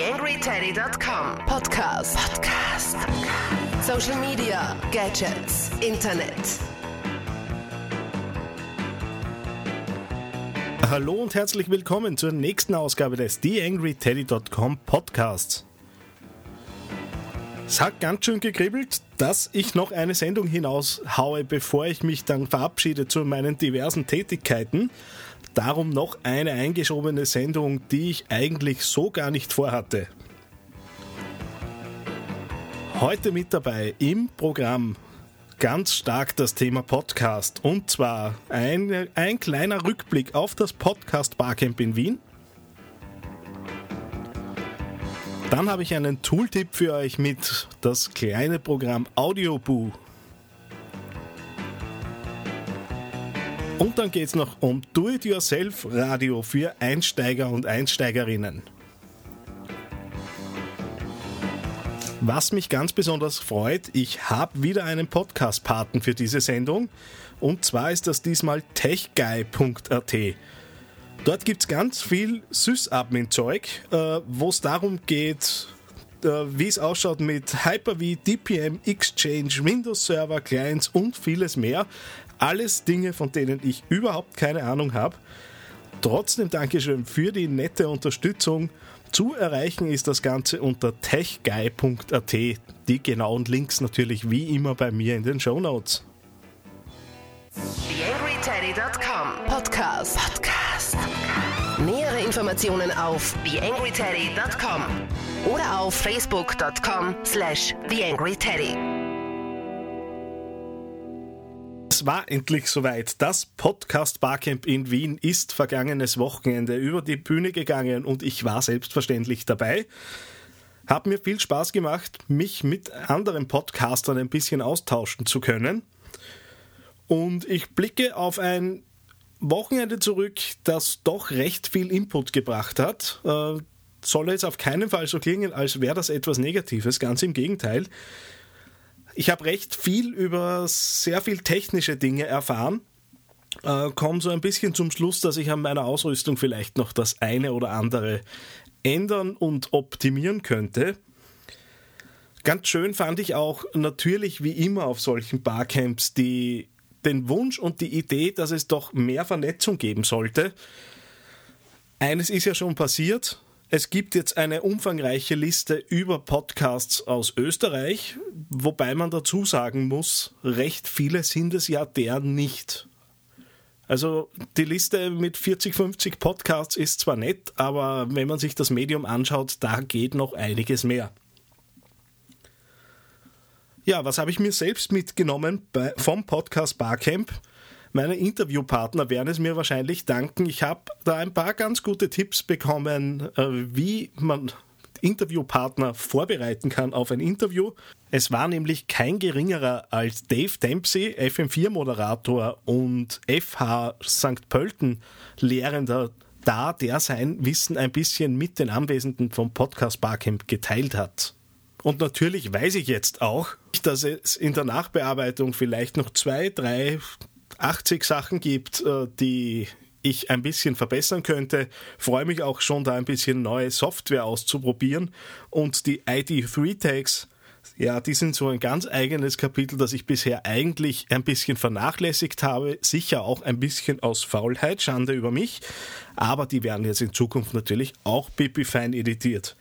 TheAngryTeddy.com Podcast. Podcast. Social Media, Gadgets, Internet. Hallo und herzlich willkommen zur nächsten Ausgabe des TheAngryTeddy.com Podcasts. Es hat ganz schön gekribbelt, dass ich noch eine Sendung hinaushaue, bevor ich mich dann verabschiede zu meinen diversen Tätigkeiten. Darum noch eine eingeschobene Sendung, die ich eigentlich so gar nicht vorhatte. Heute mit dabei im Programm ganz stark das Thema Podcast und zwar ein, ein kleiner Rückblick auf das Podcast Barcamp in Wien. Dann habe ich einen Tooltip für euch mit das kleine Programm Audioboo. Und dann geht es noch um Do-it-yourself-Radio für Einsteiger und Einsteigerinnen. Was mich ganz besonders freut, ich habe wieder einen Podcast-Paten für diese Sendung. Und zwar ist das diesmal techguy.at. Dort gibt es ganz viel Sys-Admin-Zeug, äh, wo es darum geht, äh, wie es ausschaut mit Hyper-V, DPM, Exchange, Windows-Server, Clients und vieles mehr. Alles Dinge, von denen ich überhaupt keine Ahnung habe. Trotzdem Dankeschön für die nette Unterstützung. Zu erreichen ist das Ganze unter techguy.at. Die genauen Links natürlich wie immer bei mir in den Show Notes. TheAngryTeddy.com Podcast. Podcast. Nähere Informationen auf TheAngryTeddy.com oder auf Facebook.com slash TheAngryTeddy. Es war endlich soweit. Das Podcast Barcamp in Wien ist vergangenes Wochenende über die Bühne gegangen und ich war selbstverständlich dabei. Hat mir viel Spaß gemacht, mich mit anderen Podcastern ein bisschen austauschen zu können. Und ich blicke auf ein Wochenende zurück, das doch recht viel Input gebracht hat. Äh, soll jetzt auf keinen Fall so klingen, als wäre das etwas Negatives, ganz im Gegenteil. Ich habe recht viel über sehr viel technische Dinge erfahren. Äh, komme so ein bisschen zum Schluss, dass ich an meiner Ausrüstung vielleicht noch das eine oder andere ändern und optimieren könnte. Ganz schön fand ich auch natürlich wie immer auf solchen Barcamps die, den Wunsch und die Idee, dass es doch mehr Vernetzung geben sollte. Eines ist ja schon passiert, es gibt jetzt eine umfangreiche Liste über Podcasts aus Österreich, wobei man dazu sagen muss, recht viele sind es ja der nicht. Also die Liste mit 40, 50 Podcasts ist zwar nett, aber wenn man sich das Medium anschaut, da geht noch einiges mehr. Ja, was habe ich mir selbst mitgenommen bei, vom Podcast Barcamp? Meine Interviewpartner werden es mir wahrscheinlich danken. Ich habe da ein paar ganz gute Tipps bekommen, äh, wie man Interviewpartner vorbereiten kann auf ein Interview. Es war nämlich kein geringerer als Dave Dempsey, FM4-Moderator und FH St. Pölten Lehrender da, der sein Wissen ein bisschen mit den Anwesenden vom Podcast Barcamp geteilt hat. Und natürlich weiß ich jetzt auch, dass es in der Nachbearbeitung vielleicht noch zwei, drei 80 Sachen gibt, äh, die ich ein bisschen verbessern könnte. Freue mich auch schon, da ein bisschen neue Software auszuprobieren. Und die ID3-Tags, ja, die sind so ein ganz eigenes Kapitel, das ich bisher eigentlich ein bisschen vernachlässigt habe. Sicher auch ein bisschen aus Faulheit, Schande über mich. Aber die werden jetzt in Zukunft natürlich auch pipi fein editiert.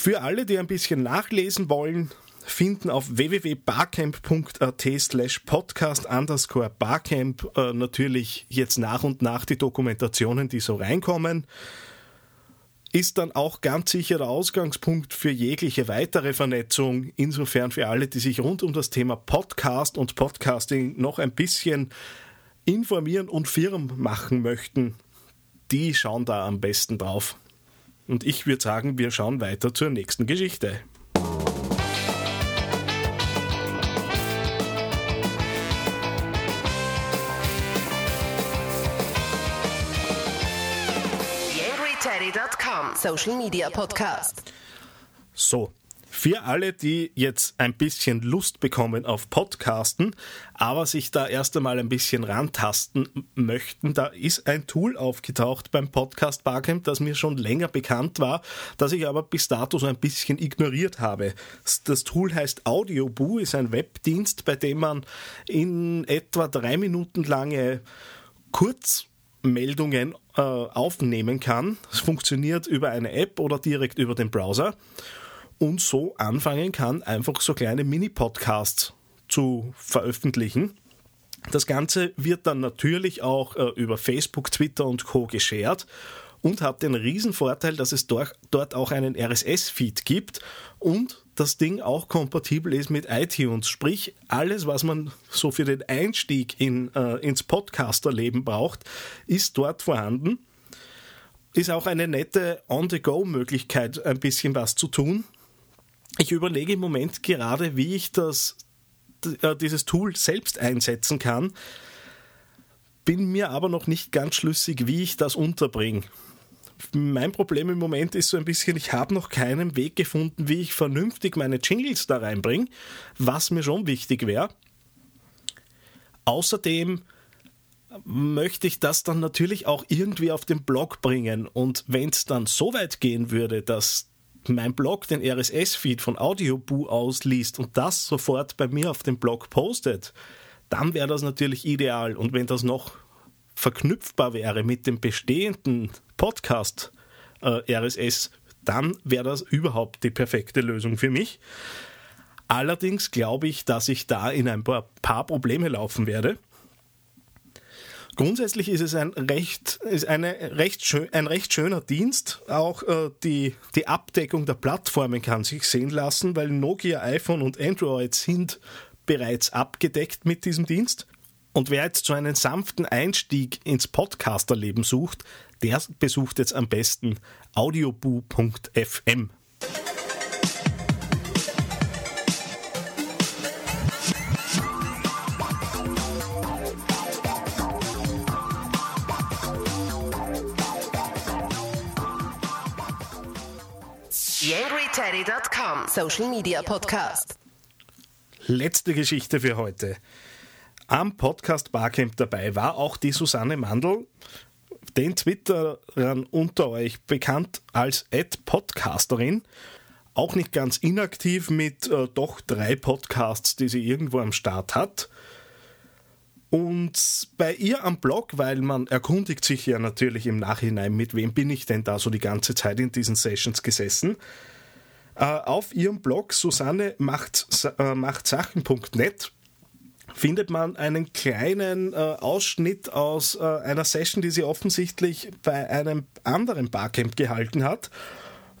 Für alle, die ein bisschen nachlesen wollen, finden auf www.barcamp.at slash podcast underscore barcamp äh, natürlich jetzt nach und nach die Dokumentationen, die so reinkommen. Ist dann auch ganz sicher der Ausgangspunkt für jegliche weitere Vernetzung. Insofern für alle, die sich rund um das Thema Podcast und Podcasting noch ein bisschen informieren und firm machen möchten, die schauen da am besten drauf. Und ich würde sagen, wir schauen weiter zur nächsten Geschichte. Social Media Podcast. So, Für alle, die jetzt ein bisschen Lust bekommen auf Podcasten, aber sich da erst einmal ein bisschen rantasten möchten, da ist ein Tool aufgetaucht beim Podcast Barcamp, das mir schon länger bekannt war, das ich aber bis dato so ein bisschen ignoriert habe. Das Tool heißt Audioboo, ist ein Webdienst, bei dem man in etwa drei Minuten lange Kurzmeldungen äh, aufnehmen kann. Es funktioniert über eine App oder direkt über den Browser und so anfangen kann, einfach so kleine Mini-Podcasts zu veröffentlichen. Das Ganze wird dann natürlich auch äh, über Facebook, Twitter und Co. geshared und hat den Vorteil, dass es dort, dort auch einen RSS-Feed gibt und das Ding auch kompatibel ist mit iTunes. Sprich, alles, was man so für den Einstieg in, äh, ins Podcasterleben braucht, ist dort vorhanden. Ist auch eine nette On-the-Go-Möglichkeit, ein bisschen was zu tun. Ich überlege im Moment gerade, wie ich das, äh, dieses Tool selbst einsetzen kann, bin mir aber noch nicht ganz schlüssig, wie ich das unterbringe. Mein Problem im Moment ist so ein bisschen, ich habe noch keinen Weg gefunden, wie ich vernünftig meine Jingles da reinbringe, was mir schon wichtig wäre. Außerdem möchte ich das dann natürlich auch irgendwie auf den Blog bringen. Und wenn es dann so weit gehen würde, dass mein Blog den RSS-Feed von Audioboo ausliest und das sofort bei mir auf dem Blog postet, dann wäre das natürlich ideal. Und wenn das noch verknüpfbar wäre mit dem bestehenden Podcast äh, RSS, dann wäre das überhaupt die perfekte Lösung für mich. Allerdings glaube ich, dass ich da in ein paar, paar Probleme laufen werde. Grundsätzlich ist es ein recht, ist eine recht schön, ein recht schöner Dienst. Auch äh, die, die Abdeckung der Plattformen kann sich sehen lassen, weil Nokia, iPhone und Android sind bereits abgedeckt mit diesem Dienst. Und wer jetzt so einen sanften Einstieg ins Podcasterleben sucht, der besucht jetzt am besten audioboo.fm. TheAngryTeddy.com Social Media Podcast. Letzte Geschichte für heute. Am Podcast Barcamp dabei war auch die Susanne Mandl, den Twitterern unter euch bekannt als Podcasterin. Auch nicht ganz inaktiv mit äh, doch drei Podcasts, die sie irgendwo am Start hat. Und bei ihr am Blog, weil man erkundigt sich ja natürlich im Nachhinein, mit wem bin ich denn da so die ganze Zeit in diesen Sessions gesessen, auf ihrem Blog Susanne macht, äh, macht Sachen.net findet man einen kleinen äh, Ausschnitt aus äh, einer Session, die sie offensichtlich bei einem anderen Barcamp gehalten hat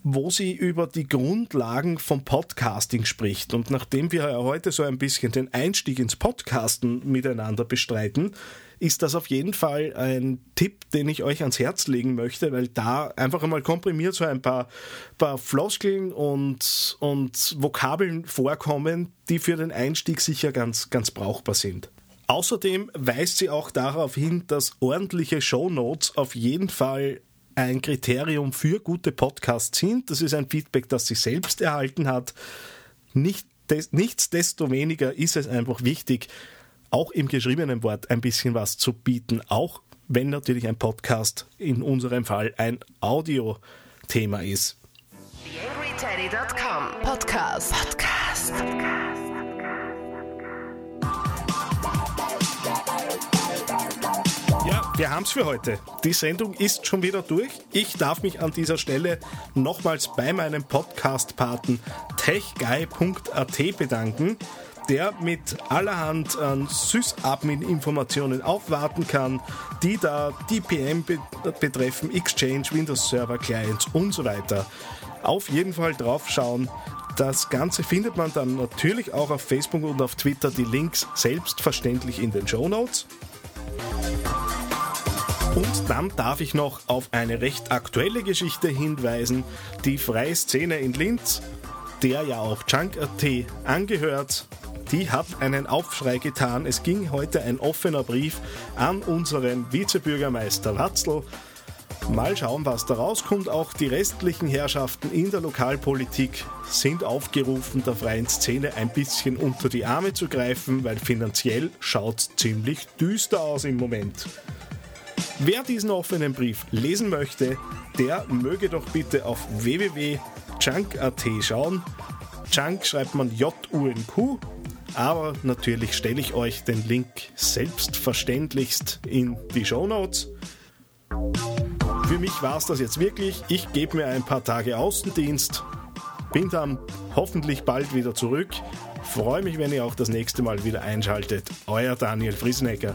wo sie über die Grundlagen vom Podcasting spricht. Und nachdem wir heute so ein bisschen den Einstieg ins Podcasten miteinander bestreiten, ist das auf jeden Fall ein Tipp, den ich euch ans Herz legen möchte, weil da einfach einmal komprimiert so ein paar, paar Floskeln und, und Vokabeln vorkommen, die für den Einstieg sicher ganz, ganz brauchbar sind. Außerdem weist sie auch darauf hin, dass ordentliche Shownotes auf jeden Fall ein Kriterium für gute Podcasts sind. Das ist ein Feedback, das sie selbst erhalten hat. Nicht des, nichtsdestoweniger ist es einfach wichtig, auch im geschriebenen Wort ein bisschen was zu bieten, auch wenn natürlich ein Podcast in unserem Fall ein Audio-Thema ist. TheAngryTeddy.com Podcast. Podcast. Wir haben es für heute. Die Sendung ist schon wieder durch. Ich darf mich an dieser Stelle nochmals bei meinem Podcast-Paten techguy.at bedanken, der mit allerhand an Sys-Admin-Informationen aufwarten kann, die da DPM betreffen, Exchange, Windows Server Clients und so weiter. Auf jeden Fall drauf schauen. Das Ganze findet man dann natürlich auch auf Facebook und auf Twitter. Die Links selbstverständlich in den Show Notes. Dann darf ich noch auf eine recht aktuelle Geschichte hinweisen. Die Freie Szene in Linz, der ja auch Junk.at angehört, die hat einen Aufschrei getan. Es ging heute ein offener Brief an unseren Vizebürgermeister Watzl, Mal schauen, was da rauskommt. Auch die restlichen Herrschaften in der Lokalpolitik sind aufgerufen, der freien Szene ein bisschen unter die Arme zu greifen, weil finanziell schaut ziemlich düster aus im Moment. Wer diesen offenen Brief lesen möchte, der möge doch bitte auf www.junk.at schauen. Junk schreibt man J-U-N-Q, aber natürlich stelle ich euch den Link selbstverständlichst in die Show Notes. Für mich war es das jetzt wirklich. Ich gebe mir ein paar Tage Außendienst, bin dann hoffentlich bald wieder zurück. Freue mich, wenn ihr auch das nächste Mal wieder einschaltet. Euer Daniel Friesenecker.